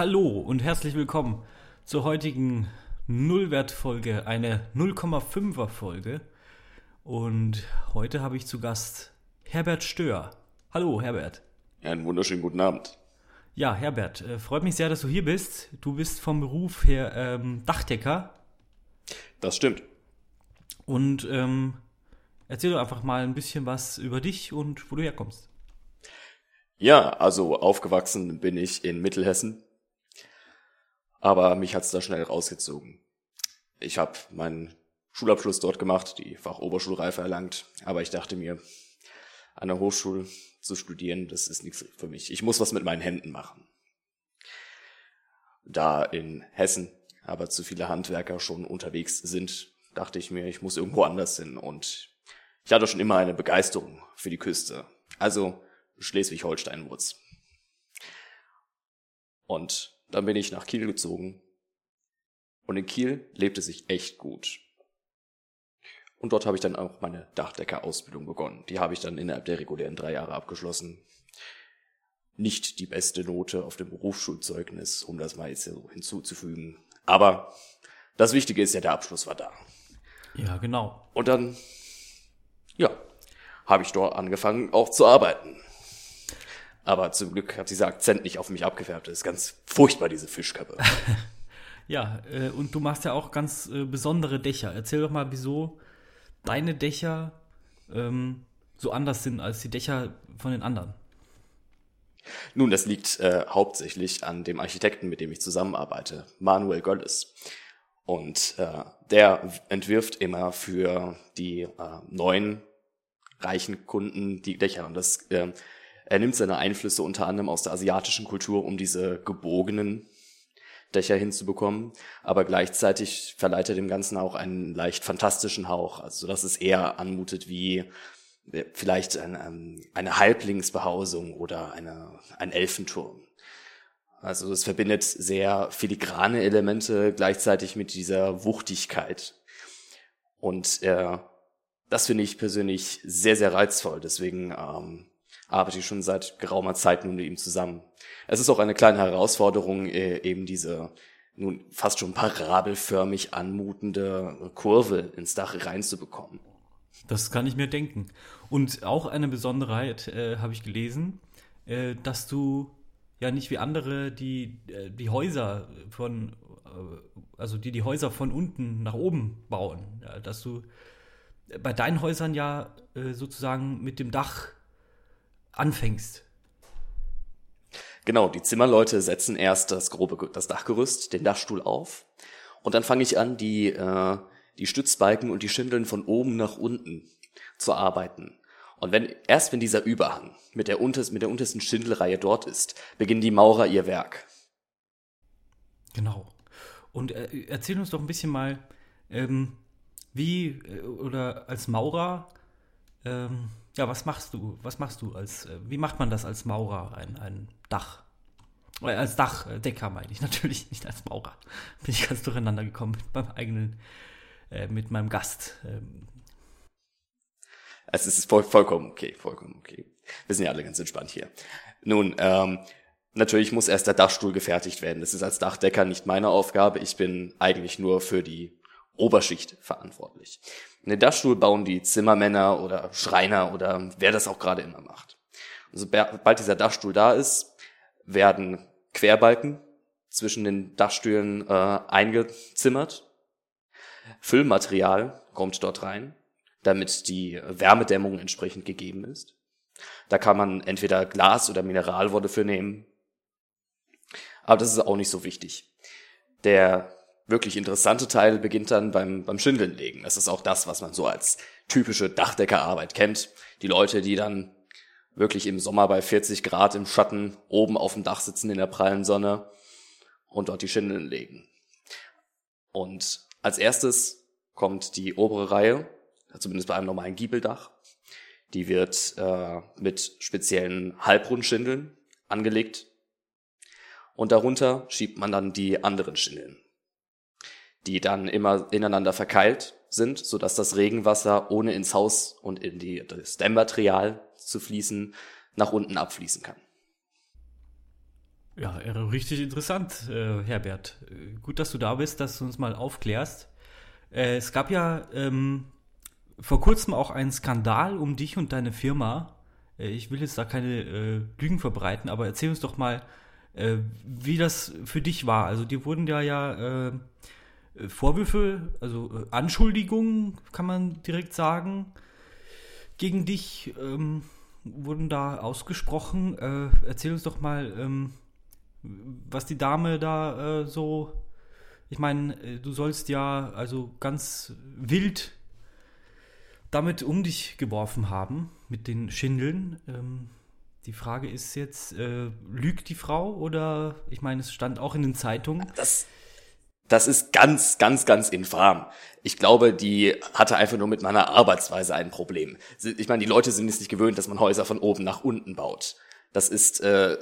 Hallo und herzlich willkommen zur heutigen Nullwertfolge, eine 0,5er Folge. Und heute habe ich zu Gast Herbert Stör. Hallo Herbert. Einen wunderschönen guten Abend. Ja, Herbert, äh, freut mich sehr, dass du hier bist. Du bist vom Beruf her ähm, Dachdecker. Das stimmt. Und ähm, erzähl doch einfach mal ein bisschen was über dich und wo du herkommst. Ja, also aufgewachsen bin ich in Mittelhessen, aber mich hat's da schnell rausgezogen. Ich habe meinen Schulabschluss dort gemacht, die Fachoberschulreife erlangt, aber ich dachte mir, an der Hochschule zu studieren, das ist nichts für mich. Ich muss was mit meinen Händen machen. Da in Hessen aber zu viele Handwerker schon unterwegs sind, dachte ich mir, ich muss irgendwo anders hin und ich hatte schon immer eine Begeisterung für die Küste. Also Schleswig-Holstein-Wurz. Und dann bin ich nach Kiel gezogen. Und in Kiel lebte sich echt gut. Und dort habe ich dann auch meine Dachdecker-Ausbildung begonnen. Die habe ich dann innerhalb der regulären drei Jahre abgeschlossen. Nicht die beste Note auf dem Berufsschulzeugnis, um das mal jetzt so hinzuzufügen. Aber das Wichtige ist ja, der Abschluss war da. Ja, genau. Und dann, ja, habe ich dort angefangen auch zu arbeiten. Aber zum Glück hat dieser Akzent nicht auf mich abgefärbt. Das ist ganz furchtbar, diese Fischkappe. ja, äh, und du machst ja auch ganz äh, besondere Dächer. Erzähl doch mal, wieso deine Dächer ähm, so anders sind als die Dächer von den anderen. Nun, das liegt äh, hauptsächlich an dem Architekten, mit dem ich zusammenarbeite, Manuel Gölles. Und äh, der entwirft immer für die äh, neuen reichen Kunden die Dächer. Und das äh, er nimmt seine Einflüsse unter anderem aus der asiatischen Kultur, um diese gebogenen Dächer hinzubekommen, aber gleichzeitig verleiht er dem Ganzen auch einen leicht fantastischen Hauch, also dass es eher anmutet wie äh, vielleicht eine, ähm, eine Halblingsbehausung oder eine, ein Elfenturm. Also es verbindet sehr filigrane Elemente gleichzeitig mit dieser Wuchtigkeit. Und äh, das finde ich persönlich sehr, sehr reizvoll. Deswegen ähm, arbeite ich schon seit geraumer Zeit nun mit ihm zusammen. Es ist auch eine kleine Herausforderung, äh, eben diese nun fast schon parabelförmig anmutende Kurve ins Dach reinzubekommen. Das kann ich mir denken. Und auch eine Besonderheit äh, habe ich gelesen, äh, dass du ja nicht wie andere, die äh, die Häuser von, äh, also die die Häuser von unten nach oben bauen, ja, dass du bei deinen Häusern ja äh, sozusagen mit dem Dach anfängst. Genau, die Zimmerleute setzen erst das grobe, das Dachgerüst, den Dachstuhl auf. Und dann fange ich an, die, äh, die Stützbalken und die Schindeln von oben nach unten zu arbeiten. Und wenn, erst wenn dieser Überhang mit der, unters, mit der untersten Schindelreihe dort ist, beginnen die Maurer ihr Werk. Genau. Und äh, erzähl uns doch ein bisschen mal, ähm, wie, äh, oder als Maurer, ähm, ja, was machst du? Was machst du als, äh, wie macht man das als Maurer, ein, ein Dach? Äh, als Dachdecker meine ich natürlich, nicht als Maurer. Bin ich ganz durcheinander gekommen mit meinem eigenen, äh, mit meinem Gast. Ähm. Also es ist voll, vollkommen okay, vollkommen okay. Wir sind ja alle ganz entspannt hier. Nun, ähm, natürlich muss erst der Dachstuhl gefertigt werden. Das ist als Dachdecker nicht meine Aufgabe. Ich bin eigentlich nur für die Oberschicht verantwortlich. Den Dachstuhl bauen die Zimmermänner oder Schreiner oder wer das auch gerade immer macht. Und sobald dieser Dachstuhl da ist, werden Querbalken zwischen den Dachstühlen äh, eingezimmert. Füllmaterial kommt dort rein, damit die Wärmedämmung entsprechend gegeben ist. Da kann man entweder Glas oder Mineralwolle für nehmen. Aber das ist auch nicht so wichtig. Der wirklich interessante Teil beginnt dann beim, beim Schindeln legen. Das ist auch das, was man so als typische Dachdeckerarbeit kennt. Die Leute, die dann wirklich im Sommer bei 40 Grad im Schatten oben auf dem Dach sitzen in der prallen Sonne und dort die Schindeln legen. Und als erstes kommt die obere Reihe, zumindest bei einem normalen Giebeldach. Die wird äh, mit speziellen Halbrundschindeln angelegt. Und darunter schiebt man dann die anderen Schindeln die dann immer ineinander verkeilt sind, so dass das Regenwasser ohne ins Haus und in die, das Dämmmaterial zu fließen nach unten abfließen kann. Ja, richtig interessant, äh, Herbert. Äh, gut, dass du da bist, dass du uns mal aufklärst. Äh, es gab ja ähm, vor kurzem auch einen Skandal um dich und deine Firma. Äh, ich will jetzt da keine äh, Lügen verbreiten, aber erzähl uns doch mal, äh, wie das für dich war. Also dir wurden ja ja Vorwürfe, also Anschuldigungen, kann man direkt sagen, gegen dich ähm, wurden da ausgesprochen. erzähl uns doch mal, ähm, was die Dame da äh, so. Ich meine, äh, du sollst ja also ganz wild damit um dich geworfen haben, mit den Schindeln. Ähm, die Frage ist jetzt, äh, lügt die Frau oder, ich meine, es stand auch in den Zeitungen. Das, das ist ganz, ganz, ganz infam. Ich glaube, die hatte einfach nur mit meiner Arbeitsweise ein Problem. Ich meine, die Leute sind es nicht gewöhnt, dass man Häuser von oben nach unten baut. Das ist äh,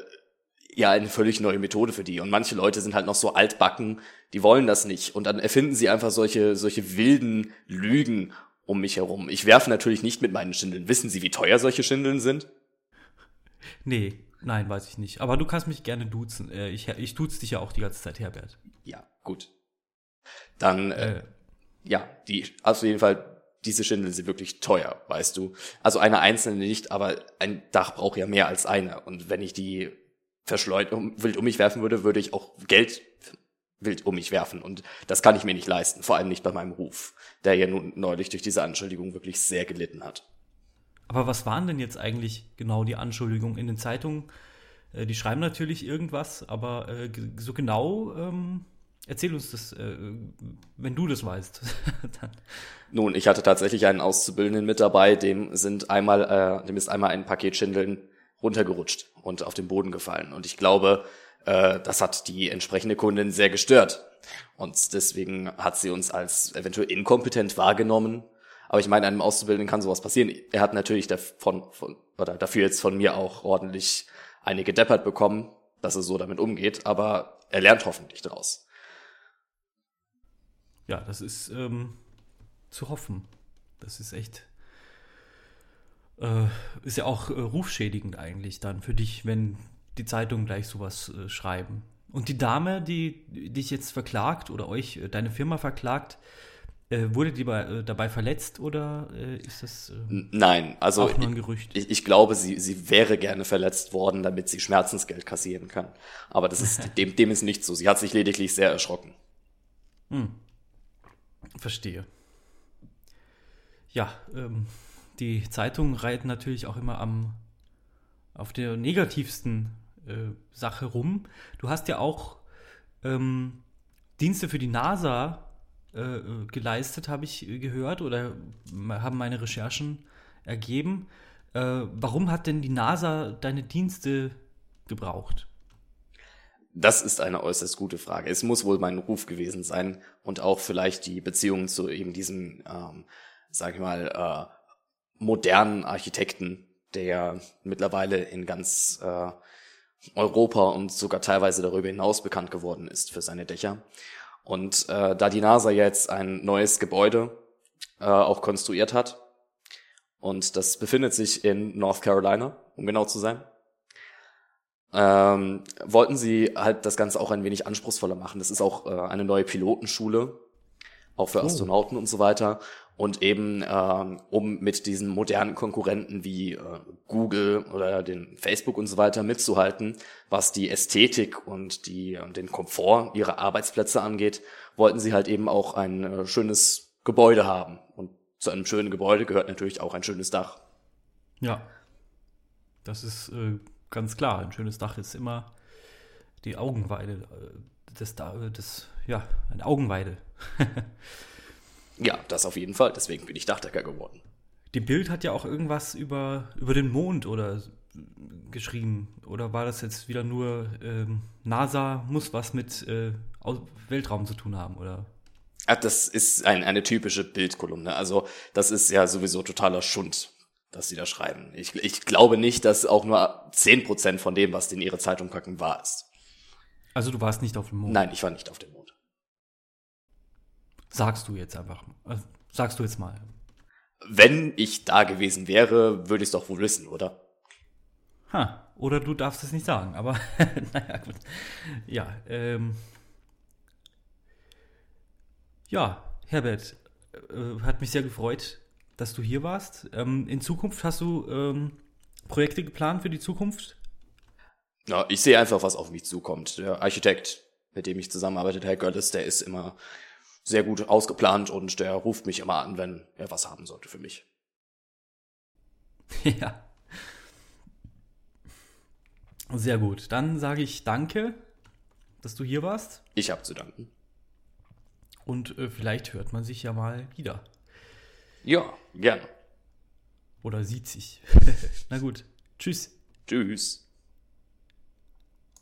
ja eine völlig neue Methode für die. Und manche Leute sind halt noch so altbacken, die wollen das nicht. Und dann erfinden sie einfach solche, solche wilden Lügen um mich herum. Ich werfe natürlich nicht mit meinen Schindeln. Wissen Sie, wie teuer solche Schindeln sind? Nee, nein, weiß ich nicht. Aber du kannst mich gerne duzen. Äh, ich, ich duze dich ja auch die ganze Zeit, Herbert. Ja, gut. Dann, äh, ja, die, auf jeden Fall, diese Schindeln sind wirklich teuer, weißt du. Also eine einzelne nicht, aber ein Dach braucht ja mehr als eine. Und wenn ich die verschleudert, wild um mich werfen würde, würde ich auch Geld wild um mich werfen. Und das kann ich mir nicht leisten, vor allem nicht bei meinem Ruf, der ja nun neulich durch diese Anschuldigung wirklich sehr gelitten hat. Aber was waren denn jetzt eigentlich genau die Anschuldigungen in den Zeitungen? Äh, die schreiben natürlich irgendwas, aber äh, so genau ähm, erzähl uns das, äh, wenn du das weißt. Nun, ich hatte tatsächlich einen Auszubildenden mit dabei, dem sind einmal, äh, dem ist einmal ein Paket Schindeln runtergerutscht und auf den Boden gefallen. Und ich glaube, äh, das hat die entsprechende Kundin sehr gestört. Und deswegen hat sie uns als eventuell inkompetent wahrgenommen. Aber ich meine, einem Auszubildenden kann sowas passieren. Er hat natürlich davon, von, oder dafür jetzt von mir auch ordentlich einige Deppert bekommen, dass er so damit umgeht, aber er lernt hoffentlich daraus. Ja, das ist ähm, zu hoffen. Das ist echt äh, ist ja auch äh, rufschädigend eigentlich dann für dich, wenn die Zeitungen gleich sowas äh, schreiben. Und die Dame, die dich jetzt verklagt oder euch, äh, deine Firma verklagt, äh, wurde die bei, äh, dabei verletzt oder ist das Nein, also auch nur ein Gerücht? Ich, ich, glaube, sie, sie wäre gerne verletzt worden, damit sie Schmerzensgeld kassieren kann. Aber das ist, dem, dem ist nicht so. Sie hat sich lediglich sehr erschrocken. Hm. Verstehe. Ja, ähm, die Zeitungen reiten natürlich auch immer am auf der negativsten äh, Sache rum. Du hast ja auch ähm, Dienste für die NASA äh, geleistet, habe ich gehört, oder haben meine Recherchen ergeben. Äh, warum hat denn die NASA deine Dienste gebraucht? Das ist eine äußerst gute Frage. Es muss wohl mein Ruf gewesen sein und auch vielleicht die Beziehung zu eben diesem, ähm, sag ich mal, äh, modernen Architekten, der mittlerweile in ganz äh, Europa und sogar teilweise darüber hinaus bekannt geworden ist für seine Dächer. Und äh, da die NASA jetzt ein neues Gebäude äh, auch konstruiert hat, und das befindet sich in North Carolina, um genau zu sein, ähm, wollten sie halt das Ganze auch ein wenig anspruchsvoller machen. Das ist auch äh, eine neue Pilotenschule, auch für oh. Astronauten und so weiter und eben ähm, um mit diesen modernen Konkurrenten wie äh, Google oder den Facebook und so weiter mitzuhalten, was die Ästhetik und die und den Komfort ihrer Arbeitsplätze angeht, wollten sie halt eben auch ein äh, schönes Gebäude haben und zu einem schönen Gebäude gehört natürlich auch ein schönes Dach. Ja, das ist äh, ganz klar. Ein schönes Dach ist immer die Augenweide äh, des, des ja, eine Augenweide. Ja, das auf jeden Fall. Deswegen bin ich Dachdecker geworden. Die Bild hat ja auch irgendwas über, über den Mond oder geschrieben. Oder war das jetzt wieder nur ähm, NASA muss was mit äh, Weltraum zu tun haben, oder? Ach, das ist ein, eine typische Bildkolumne. Also das ist ja sowieso totaler Schund, dass sie da schreiben. Ich, ich glaube nicht, dass auch nur 10% von dem, was in ihre Zeitung packen, wahr ist. Also du warst nicht auf dem Mond? Nein, ich war nicht auf dem Mond. Sagst du jetzt einfach. Äh, sagst du jetzt mal. Wenn ich da gewesen wäre, würde ich es doch wohl wissen, oder? Ha, oder du darfst es nicht sagen. Aber naja, gut. Ja, ähm, ja, Herbert, äh, hat mich sehr gefreut, dass du hier warst. Ähm, in Zukunft hast du ähm, Projekte geplant für die Zukunft? Ja, ich sehe einfach, was auf mich zukommt. Der Architekt, mit dem ich zusammenarbeite, Herr Görles, der ist immer sehr gut ausgeplant und der ruft mich immer an, wenn er was haben sollte für mich. Ja. Sehr gut. Dann sage ich danke, dass du hier warst. Ich habe zu danken. Und äh, vielleicht hört man sich ja mal wieder. Ja, gerne. Oder sieht sich. Na gut. Tschüss. Tschüss.